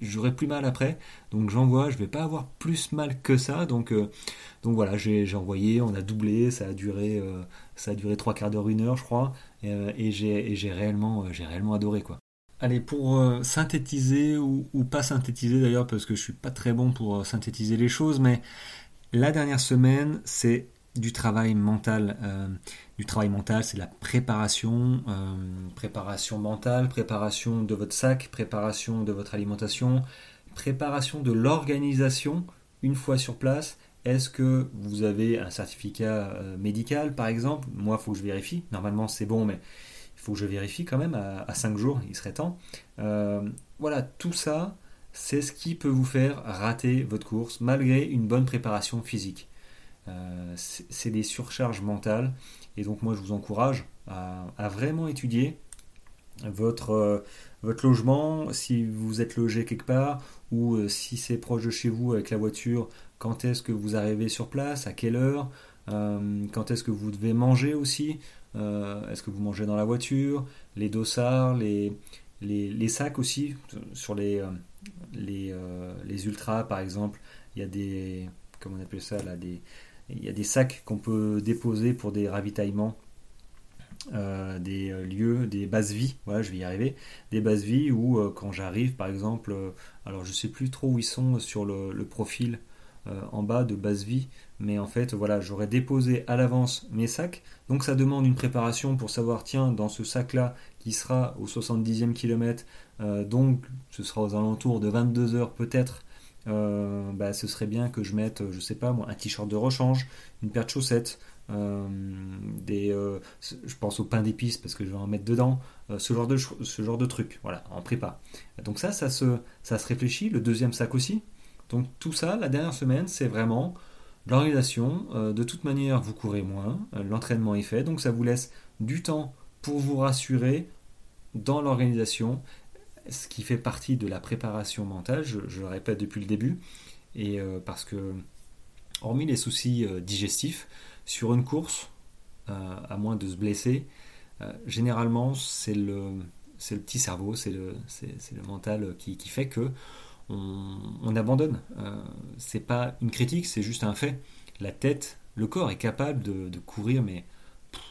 j'aurai plus mal après. Donc j'envoie, je vais pas avoir plus mal que ça. Donc, euh, donc voilà, j'ai envoyé, on a doublé, ça a duré, euh, ça a duré trois quarts d'heure, une heure, je crois, et, j'ai réellement, j'ai réellement adoré quoi. Allez, pour synthétiser ou, ou, pas synthétiser d'ailleurs, parce que je suis pas très bon pour synthétiser les choses, mais la dernière semaine, c'est du travail mental. Euh, du travail mental, c'est la préparation, euh, préparation mentale, préparation de votre sac, préparation de votre alimentation, préparation de l'organisation une fois sur place. Est-ce que vous avez un certificat euh, médical, par exemple? Moi, il faut que je vérifie. Normalement, c'est bon, mais il faut que je vérifie quand même à, 5 jours, il serait temps. voilà, tout ça, c'est ce qui peut vous faire rater votre course malgré une bonne préparation physique. Euh, c'est des surcharges mentales. Et donc moi je vous encourage à, vraiment étudier votre, euh, votre logement, si vous êtes logé quelque part, ou euh, si c'est proche de chez vous avec la voiture, quand est-ce que vous arrivez sur place, à quelle heure, quand est-ce que vous devez manger aussi, est-ce que vous mangez dans la voiture, les dossards, les, les, sacs aussi, sur les, les, les ultras par exemple, il y a des, comment on appelle ça là, des, il y a des sacs qu'on peut déposer pour des ravitaillements, euh, des euh, lieux, des bases vie. Voilà, je vais y arriver. Des bases vie où euh, quand j'arrive, par exemple, alors je sais plus trop où ils sont sur le, profil en bas de base vie, mais en fait, voilà, j'aurais déposé à l'avance mes sacs. Donc ça demande une préparation pour savoir, tiens, dans ce sac-là, qui sera au 70e kilomètre, donc ce sera aux alentours de 22 heures peut-être euh, bah, ce serait bien que je mette, je sais pas moi, un t-shirt de rechange, une paire de chaussettes, euh, des, euh, je pense au pain d'épices parce que je vais en mettre dedans, ce genre de ce genre de truc, voilà, en prépa. Donc ça, ça se, ça se réfléchit. Le deuxième sac aussi. Donc tout ça, la dernière semaine, c'est vraiment l'organisation. de toute manière, vous courez moins, l'entraînement est fait, donc ça vous laisse du temps pour vous rassurer dans l'organisation ce qui fait partie de la préparation mentale, je, le répète depuis le début, et euh, parce que, hormis les soucis euh, digestifs, sur une course, euh, à moins de se blesser, généralement c'est le, le petit cerveau, c'est le, le mental qui, fait que on, abandonne. c'est pas une critique, c'est juste un fait. La tête, le corps est capable de courir, mais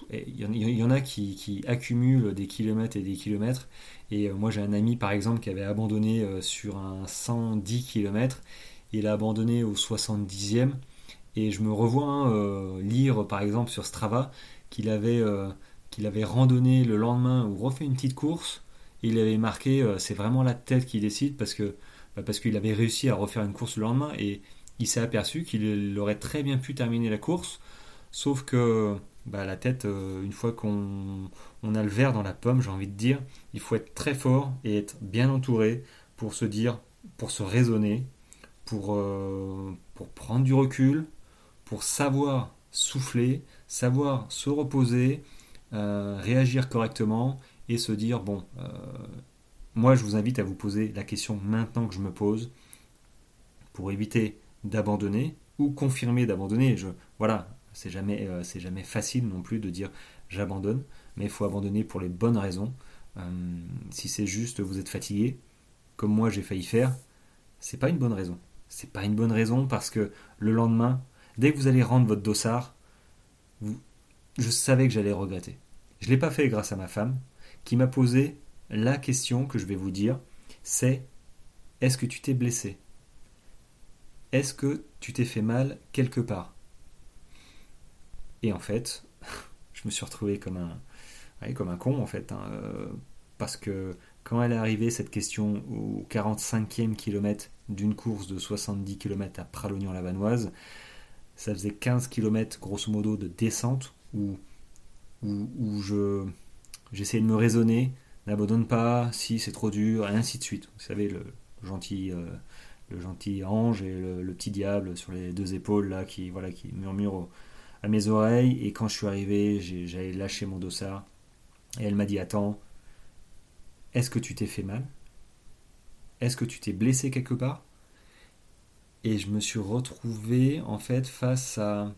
il y, en a qui, accumulent des kilomètres et des kilomètres. Et euh, moi, j'ai un ami, par exemple, qui avait abandonné euh, sur un 110 km. Il a abandonné au 70e. Et je me revois hein, euh, lire, par exemple, sur Strava, qu'il avait, qu'il avait randonné le lendemain ou refait une petite course. Et il avait marqué, c'est vraiment la tête qui décide parce que bah, parce qu'il avait réussi à refaire une course le lendemain. Et il s'est aperçu qu'il aurait très bien pu terminer la course. Sauf que bah, la tête, euh, une fois qu'on a le verre dans la pomme, j'ai envie de dire, il faut être très fort et être bien entouré pour se dire, pour se raisonner, pour, euh, prendre du recul, pour savoir souffler, savoir se reposer, euh, réagir correctement et se dire, bon, moi je vous invite à vous poser la question maintenant que je me pose pour éviter d'abandonner ou confirmer d'abandonner. Je, voilà, c'est jamais, euh, c'est jamais facile non plus de dire j'abandonne, mais il faut abandonner pour les bonnes raisons. Euh, si c'est juste vous êtes fatigué, comme moi j'ai failli faire, c'est pas une bonne raison. C'est pas une bonne raison parce que le lendemain, dès que vous allez rendre votre dossard, je savais que j'allais regretter. Je ne l'ai pas fait grâce à ma femme, qui m'a posé la question que je vais vous dire, c'est est-ce que tu t'es blessé? Est-ce que tu t'es fait mal quelque part? Et en fait, je me suis retrouvé comme un, comme un con en fait, hein, euh, parce que quand elle est arrivée cette question au 45e kilomètre d'une course de 70 km à Pralognan-la-Vanoise, ça faisait 15 km grosso modo de descente où, où, je j'essayais de me raisonner, n'abandonne pas, si c'est trop dur, et ainsi de suite. Vous savez, le gentil, euh, le gentil ange et le, petit diable sur les deux épaules là qui, voilà, qui murmurent à mes oreilles. Et quand je suis arrivé, j'avais lâché mon dossard. Et elle m'a dit Attends, est-ce que tu t'es fait mal? Est-ce que tu t'es blessé quelque part? Et je me suis retrouvé en fait face à.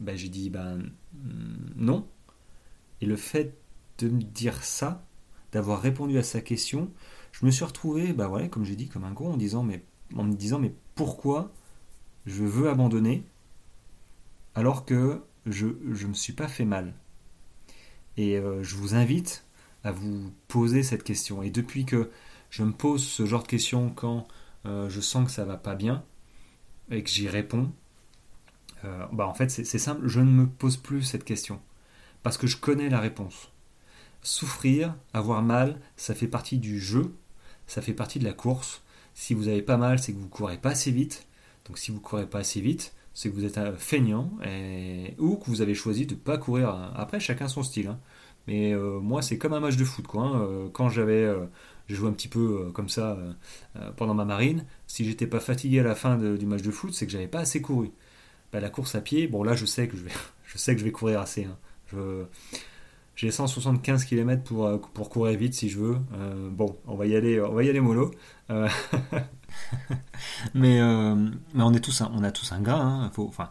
Ben, j'ai dit ben non. Et le fait de me dire ça, d'avoir répondu à sa question, je me suis retrouvé, ben voilà, comme j'ai dit, comme un gros en disant mais en me disant mais pourquoi je veux abandonner alors que je ne me suis pas fait mal. Et euh, je vous invite à vous poser cette question. Et depuis que je me pose ce genre de questions quand euh, je sens que ça va pas bien et que j'y réponds, euh, bah en fait c'est simple, je ne me pose plus cette question parce que je connais la réponse. Souffrir, avoir mal, ça fait partie du jeu, ça fait partie de la course. Si vous avez pas mal, c'est que vous courez pas assez vite. Donc si vous courez pas assez vite, c'est que vous êtes feignant et... ou que vous avez choisi de ne pas courir. Après, chacun son style. Hein. Mais euh, moi, c'est comme un match de foot. Quoi, hein. Quand j'avais j'ai joué un petit peu euh, comme ça euh, euh, pendant ma marine. Si j'étais pas fatigué à la fin du match de foot, c'est que j'avais pas assez couru. Bah, la course à pied, bon là je sais que je vais, je sais que je vais courir assez. Hein. Je, j'ai 175 km pour, pour courir vite si je veux. bon, on va y aller, on va y aller mollo. mais, mais on est tous, on a tous un gras. Hein. Faut, enfin,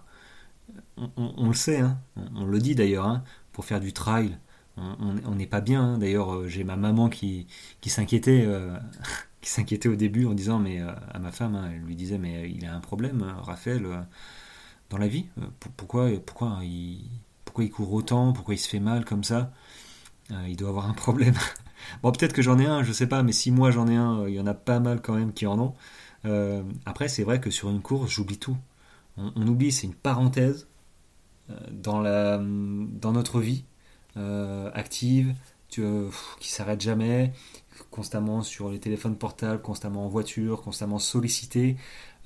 on, le sait, hein. on, le dit d'ailleurs. pour faire du trail, on n'est pas bien. Hein. D'ailleurs, euh, j'ai ma maman qui, qui s'inquiétait, euh, qui s'inquiétait au début en disant, mais euh, à ma femme, hein, elle lui disait, mais il a un problème, Raphaël, dans la vie. pourquoi, pourquoi il, pourquoi il court autant Pourquoi il se fait mal comme ça Il doit avoir un problème. bon, peut-être que j'en ai un, je sais pas, mais si moi j'en ai un, il y en a pas mal quand même qui en ont. après, c'est vrai que sur une course, j'oublie tout. On, oublie, c'est une parenthèse dans, la, dans notre vie euh, active, tu, qui s'arrête jamais, constamment sur les téléphones portables, constamment en voiture, constamment sollicité.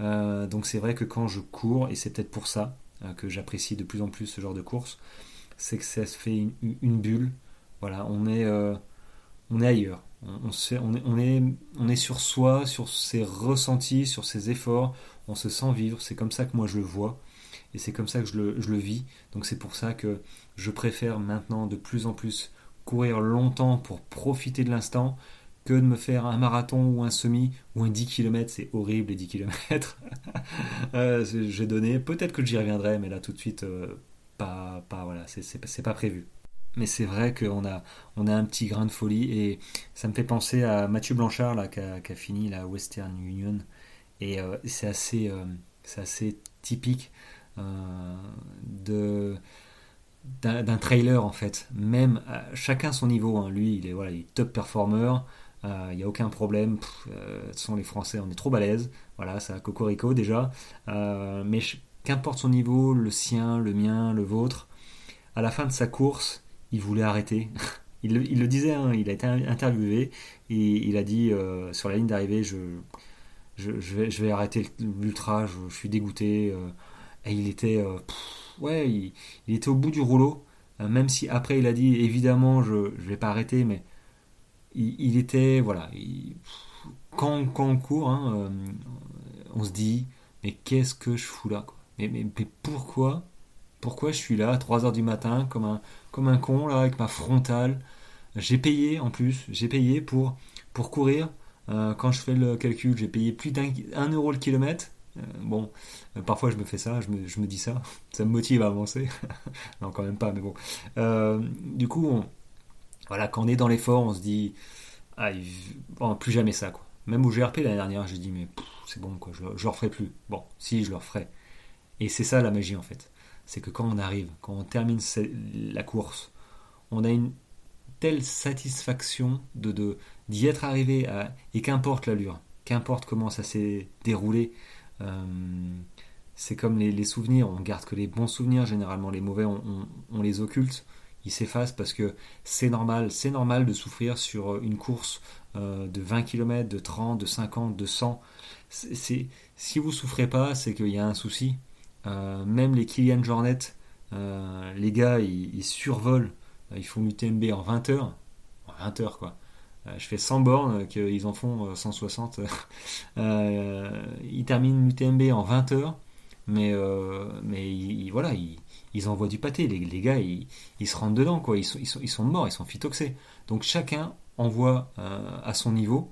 Euh, donc c'est vrai que quand je cours, et c'est peut-être pour ça euh, que j'apprécie de plus en plus ce genre de course, c'est que ça se fait une, bulle. Voilà, on est, on est ailleurs. On, on, est, on, est, on est sur soi, sur ses ressentis, sur ses efforts. On se sent vivre. C'est comme ça que moi je le vois. Et c'est comme ça que je le, je le vis. Donc c'est pour ça que je préfère maintenant de plus en plus courir longtemps pour profiter de l'instant que de me faire un marathon ou un semi ou un 10 km. C'est horrible les 10 km. euh, J'ai donné. Peut-être que j'y reviendrai, mais là tout de suite, euh, pas, pas voilà, c'est pas prévu. Mais c'est vrai qu'on a, on a un petit grain de folie et ça me fait penser à Mathieu Blanchard là, qui, a, fini la Western Union. Et euh, c'est assez, euh, assez typique de d'un trailer en fait. Même chacun son niveau. Hein. Lui, il est voilà, il top performer. Euh, il n'y a aucun problème. Euh, ce sont les Français, on est trop balèzes. Voilà, ça cocorico déjà. Euh, mais qu'importe son niveau, le sien, le mien, le vôtre, à la fin de sa course, il voulait arrêter. il, le, disait, hein, il a été interviewé et il a dit sur la ligne d'arrivée, je, je, vais, arrêter l'ultra, je, suis dégoûté. et il était ouais, il, était au bout du rouleau. Euh, même si après il a dit évidemment je ne vais pas arrêter, mais il, était voilà. quand, quand, on court, hein, euh, on se dit mais qu'est-ce que je fous là quoi mais, mais, pourquoi pourquoi je suis là à 3h du matin comme un, comme un con là avec ma frontale J'ai payé en plus, j'ai payé pour, pour courir. Euh, quand je fais le calcul, j'ai payé plus d'un euro le kilomètre. Euh, bon, parfois je me fais ça, je me, dis ça, ça me motive à avancer. non, quand même pas, mais bon. Du coup, voilà, quand on est dans l'effort, on se dit, ah, plus jamais ça, quoi. Même au GRP l'année dernière, j'ai dit, mais c'est bon, quoi, je, je le referai plus. Bon, si, je le referai. Et c'est ça la magie, en fait. c'est que quand on arrive, quand on termine la course, on a une telle satisfaction de d'y être arrivé et qu'importe l'allure, qu'importe comment ça s'est déroulé. Euh, c'est comme les, souvenirs, on garde que les bons souvenirs, généralement les mauvais on, les occulte, ils s'effacent parce que c'est normal, c'est normal de souffrir sur une course euh, de 20 km, de 30, de 50, de 100. C'est, si vous souffrez pas, c'est qu'il y a un souci. Euh, même les Kylian Jornet, les gars, ils, survolent, ils font l'UTMB en 20 heures. En 20 heures, quoi. Euh, je fais 100 bornes, euh, qu'ils en font 160. Euh, ils terminent l'UTMB en 20 heures, mais, mais voilà, ils, envoient du pâté. Les, gars, ils, se rendent dedans, quoi. Ils sont, ils morts, ils sont phytoxés. Donc chacun envoie à son niveau,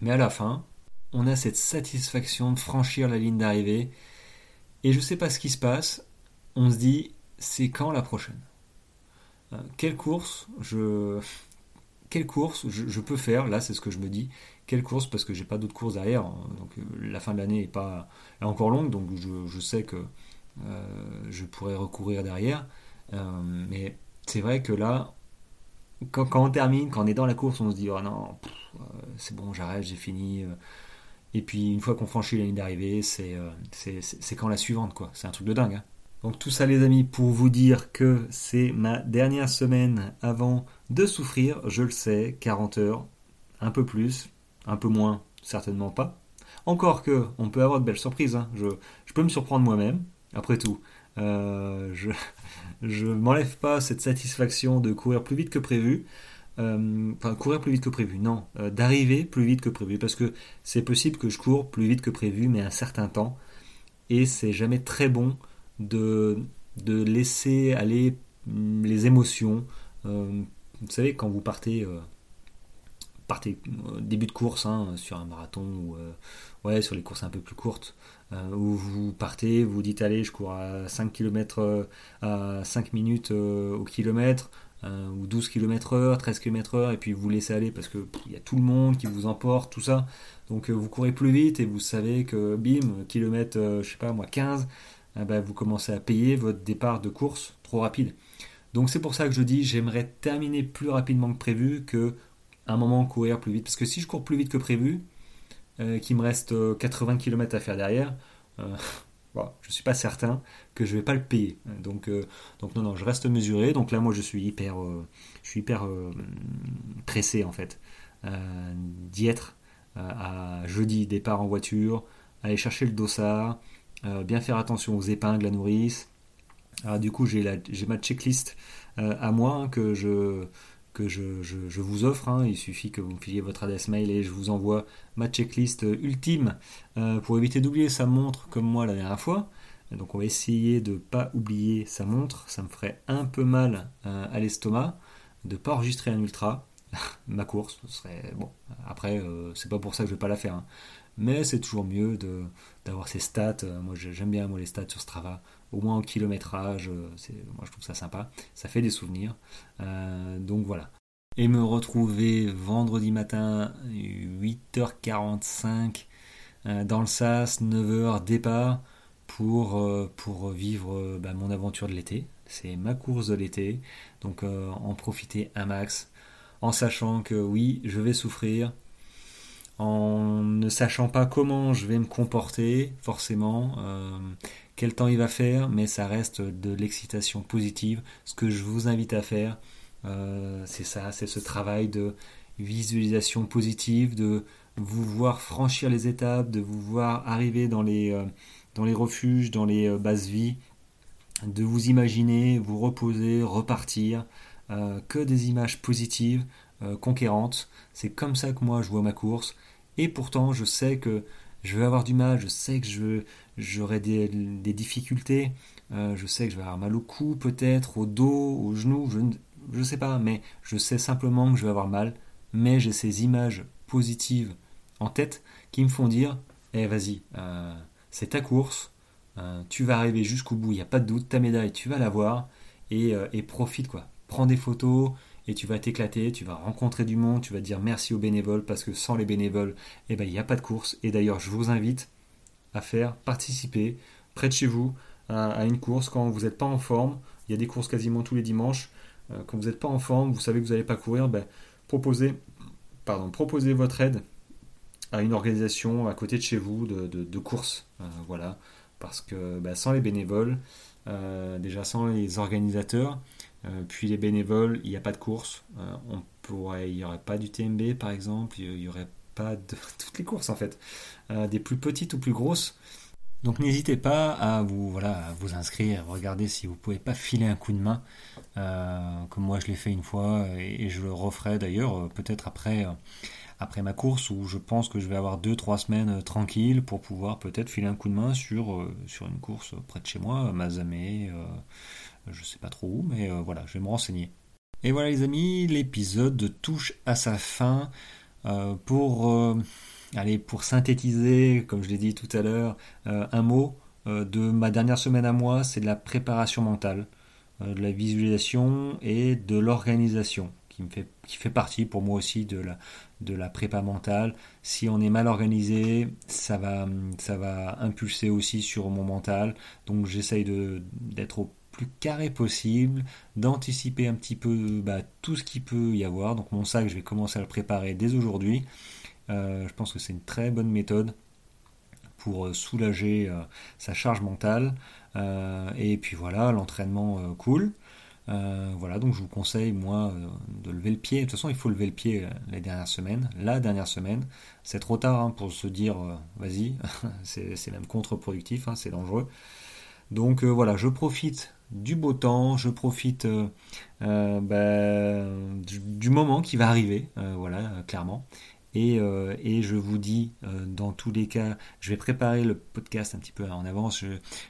mais à la fin, on a cette satisfaction de franchir la ligne d'arrivée. Et je sais pas ce qui se passe. On se dit, c'est quand la prochaine? Quelle course Je quelle course je, peux faire? Là, c'est ce que je me dis. Quelle course? Parce que j'ai pas d'autres courses derrière. Donc, euh, la fin de l'année est pas encore longue, donc je, sais que euh, je pourrais recourir derrière. Euh, mais c'est vrai que là, quand, on termine, quand on est dans la course, on se dit oh non, c'est bon, j'arrête, j'ai fini. Et puis une fois qu'on franchit la ligne d'arrivée, c'est quand la suivante, quoi. C'est un truc de dingue. Hein. Donc tout ça les amis pour vous dire que c'est ma dernière semaine avant de souffrir, je le sais, 40 heures, un peu plus, un peu moins, certainement pas. Encore que, on peut avoir de belles surprises, hein. je, peux me surprendre moi-même, après tout. Euh, je je m'enlève pas cette satisfaction de courir plus vite que prévu. Euh, enfin, courir plus vite que prévu, non, euh, d'arriver plus vite que prévu, parce que c'est possible que je cours plus vite que prévu, mais un certain temps, et c'est jamais très bon de, laisser aller mm, les émotions. Vous savez, quand vous partez, début de course hein, sur un marathon ou ouais, sur les courses un peu plus courtes, où vous partez, vous dites allez, je cours à 5 km à 5 minutes au kilomètre, ou 12 km heure, 13 km heure, et puis vous laissez aller parce que il y a tout le monde qui vous emporte, tout ça. Donc vous courez plus vite et vous savez que bim, kilomètre, je sais pas moi, 15, ah bah, vous commencez à payer votre départ de course trop rapide. Donc c'est pour ça que je dis j'aimerais terminer plus rapidement que prévu que un moment courir plus vite. Parce que si je cours plus vite que prévu, euh, qu'il me reste 80 euh, km à faire derrière, euh, je ne suis pas certain que je vais pas le payer. Donc, donc non, non, je reste mesuré. Donc là, moi, je suis hyper, je suis hyper pressé en fait d'y être. à jeudi, départ en voiture, aller chercher le dossard, euh, bien faire attention aux épingles, la nourrice. Alors, du coup, j'ai ma checklist euh, à moi hein, que je que je, je, vous offre. Hein. Il suffit que vous me filiez votre adresse mail et je vous envoie ma checklist ultime euh, pour éviter d'oublier sa montre comme moi la dernière fois. Donc on va essayer de ne pas oublier sa montre. Ça me ferait un peu mal à l'estomac de ne pas enregistrer un ultra. ma course, ce serait bon. Après, c'est pas pour ça que je vais pas la faire. Hein mais c'est toujours mieux d'avoir ces stats. Euh, moi, j'aime bien moi, les stats sur Strava, au moins au kilométrage. Euh, moi, je trouve ça sympa. Ça fait des souvenirs. Euh, donc voilà. Et me retrouver vendredi matin, 8h45, dans le SAS, 9h départ, pour, pour vivre bah, mon aventure de l'été. C'est ma course de l'été. Donc en profiter un max, en sachant que oui, je vais souffrir en ne sachant pas comment je vais me comporter, forcément, euh, quel temps il va faire, mais ça reste de l'excitation positive. Ce que je vous invite à faire, euh, c'est ça, c'est ce travail de visualisation positive, de vous voir franchir les étapes, de vous voir arriver dans les, euh, dans les refuges, dans les bases vies, de vous imaginer, vous reposer, repartir, que des images positives, conquérantes. C'est comme ça que moi je vois ma course. Et pourtant, je sais que je vais avoir du mal, je sais que je, j'aurai des, difficultés, euh, je sais que je vais avoir mal au cou peut-être, au dos, aux genoux, je ne sais pas, mais je sais simplement que je vais avoir mal, mais j'ai ces images positives en tête qui me font dire, eh vas-y, euh, c'est ta course, euh, tu vas arriver jusqu'au bout, il n'y a pas de doute, ta médaille, tu vas l'avoir, et, et profite quoi. Prends des photos, et tu vas t'éclater, tu vas rencontrer du monde, tu vas dire merci aux bénévoles parce que sans les bénévoles, eh ben, il n'y a pas de course. Et d'ailleurs, je vous invite à faire participer près de chez vous à, une course quand vous n'êtes pas en forme. Il y a des courses quasiment tous les dimanches. quand vous n'êtes pas en forme, vous savez que vous n'allez pas courir, ben, proposez, pardon, proposez votre aide à une organisation à côté de chez vous de, de, courses. voilà. Parce que ben, sans les bénévoles, déjà sans les organisateurs, puis les bénévoles, il n'y a pas de course. on pourrait, il n'y aurait pas du TMB par exemple, il n'y aurait pas de toutes les courses en fait, euh, des plus petites ou plus grosses. Donc n'hésitez pas à vous, voilà, vous inscrire, regardez si vous pouvez pas filer un coup de main, euh, comme moi je l'ai fait une fois et, je le referai d'ailleurs euh, peut-être après, après ma course où je pense que je vais avoir 2-3 semaines tranquilles pour pouvoir peut-être filer un coup de main sur, sur une course près de chez moi, Mazamé, je sais pas trop où, mais voilà, je vais me renseigner. Et voilà les amis, l'épisode touche à sa fin. Euh, pour, euh, pour synthétiser, comme je l'ai dit tout à l'heure, euh, un mot de ma dernière semaine à moi, c'est de la préparation mentale, de la visualisation et de l'organisation. Qui, me fait, qui fait partie pour moi aussi de la, de la prépa mentale. Si on est mal organisé, ça va, impulser aussi sur mon mental. Donc j'essaye d'être au plus carré possible, d'anticiper un petit peu bah, tout ce qu'il peut y avoir. Donc mon sac, je vais commencer à le préparer dès aujourd'hui. Euh, je pense que c'est une très bonne méthode pour euh, soulager euh, sa charge mentale. et puis voilà, l'entraînement cool. Voilà, donc je vous conseille, moi, de lever le pied. De toute façon, il faut lever le pied les dernières semaines. La dernière semaine, c'est trop tard hein, pour se dire, vas-y, c'est même contre-productif, hein, c'est dangereux. Donc voilà, je profite du beau temps, je profite euh, euh, bah, du, moment qui va arriver, euh, voilà, clairement. Et, je vous dis, dans tous les cas, je vais préparer le podcast un petit peu en avance.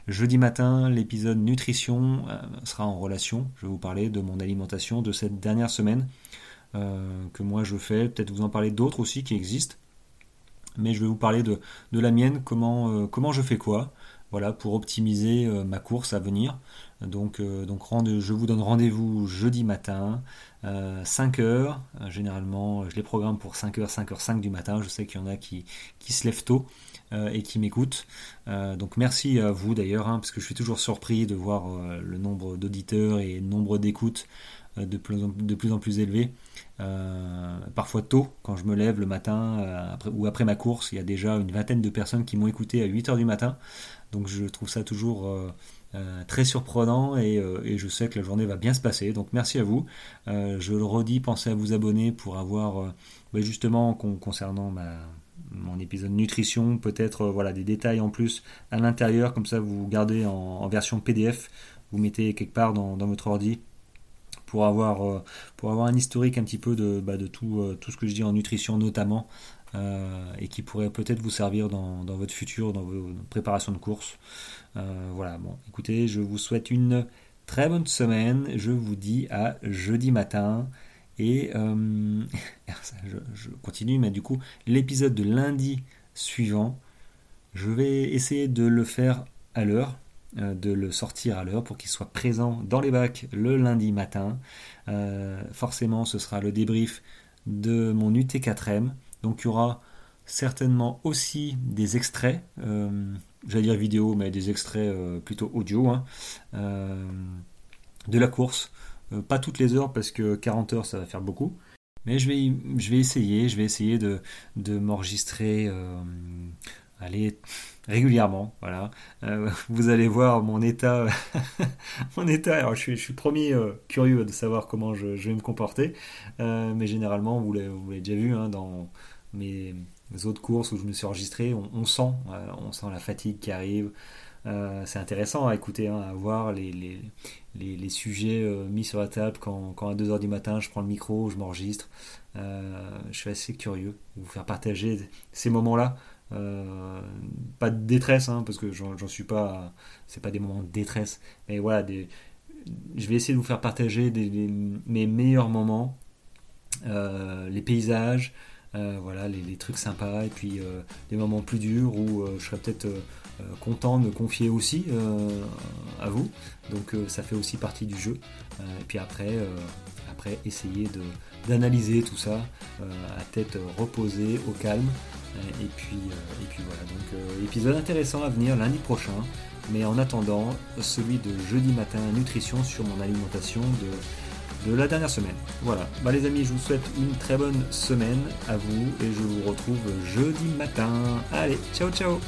jeudi matin, l'épisode nutrition sera en relation. Je vais vous parler de mon alimentation de cette dernière semaine que moi je fais. Peut-être vous en parler d'autres aussi qui existent. Mais je vais vous parler de, la mienne, comment, comment je fais quoi, voilà, pour optimiser ma course à venir. Donc, euh, donc je vous donne rendez-vous jeudi matin, 5h. Euh, euh, généralement, je les programme pour 5h, 5h5 du matin. Je sais qu'il y en a qui, qui se lèvent tôt et qui m'écoutent. donc merci à vous d'ailleurs, hein, parce que je suis toujours surpris de voir le nombre d'auditeurs et le nombre d'écoutes de, plus en, de plus en plus élevé. Parfois tôt, quand je me lève le matin ou après ma course, il y a déjà une vingtaine de personnes qui m'ont écouté à 8h du matin. Donc je trouve ça toujours euh, très surprenant euh, et, je sais que la journée va bien se passer. Donc merci à vous. Euh, je le redis, pensez à vous abonner pour avoir bah, justement concernant mon épisode nutrition, peut-être voilà des détails en plus à l'intérieur, comme ça vous gardez en, version PDF, vous mettez quelque part dans, votre ordi pour avoir, pour avoir un historique un petit peu de, bah, de tout, tout ce que je dis en nutrition notamment. et qui pourrait peut-être vous servir dans, dans, votre futur, dans vos préparations de course. Euh, voilà, bon, écoutez, je vous souhaite une très bonne semaine. Je vous dis à jeudi matin. Et euh, je, continue, mais du coup, l'épisode de lundi suivant, je vais essayer de le faire à l'heure, euh, de le sortir à l'heure pour qu'il soit présent dans les bacs le lundi matin. forcément, ce sera le débrief de mon UT4M. Donc il y aura certainement aussi des extraits j'allais dire vidéo, mais des extraits euh, plutôt audio, hein, euh, de la course. Euh, pas toutes les heures parce que 40 heures ça va faire beaucoup. Mais je vais, essayer, je vais essayer de m'enregistrer allez, régulièrement. Voilà. vous allez voir mon état. mon état. Alors, je suis, je suis premier curieux de savoir comment je, vais me comporter. mais généralement, vous l'avez déjà vu hein, dans mes, autres courses où je me suis enregistré, on, sent, euh, on sent la fatigue qui arrive. Euh, c'est intéressant à écouter, hein, à voir les, les, les, sujets euh, mis sur la table quand, quand à 2h du matin je prends le micro, je m'enregistre. je suis assez curieux de vous faire partager ces moments-là. Pas de détresse, hein, parce que j'en suis pas. C'est pas des moments de détresse, mais voilà, des, je vais essayer de vous faire partager mes meilleurs moments, les paysages, euh, voilà, les, trucs sympas et puis euh, des moments plus durs où euh, je serais peut-être content de me confier aussi à vous. Donc ça fait aussi partie du jeu. et puis après, après essayer d'analyser tout ça à tête reposée, au calme. Et puis, et puis voilà, donc épisode intéressant à venir lundi prochain. Mais en attendant, celui de jeudi matin, nutrition sur mon alimentation de, de la dernière semaine. Voilà. Bah les amis, je vous souhaite une très bonne semaine à vous et je vous retrouve jeudi matin. Allez, ciao ciao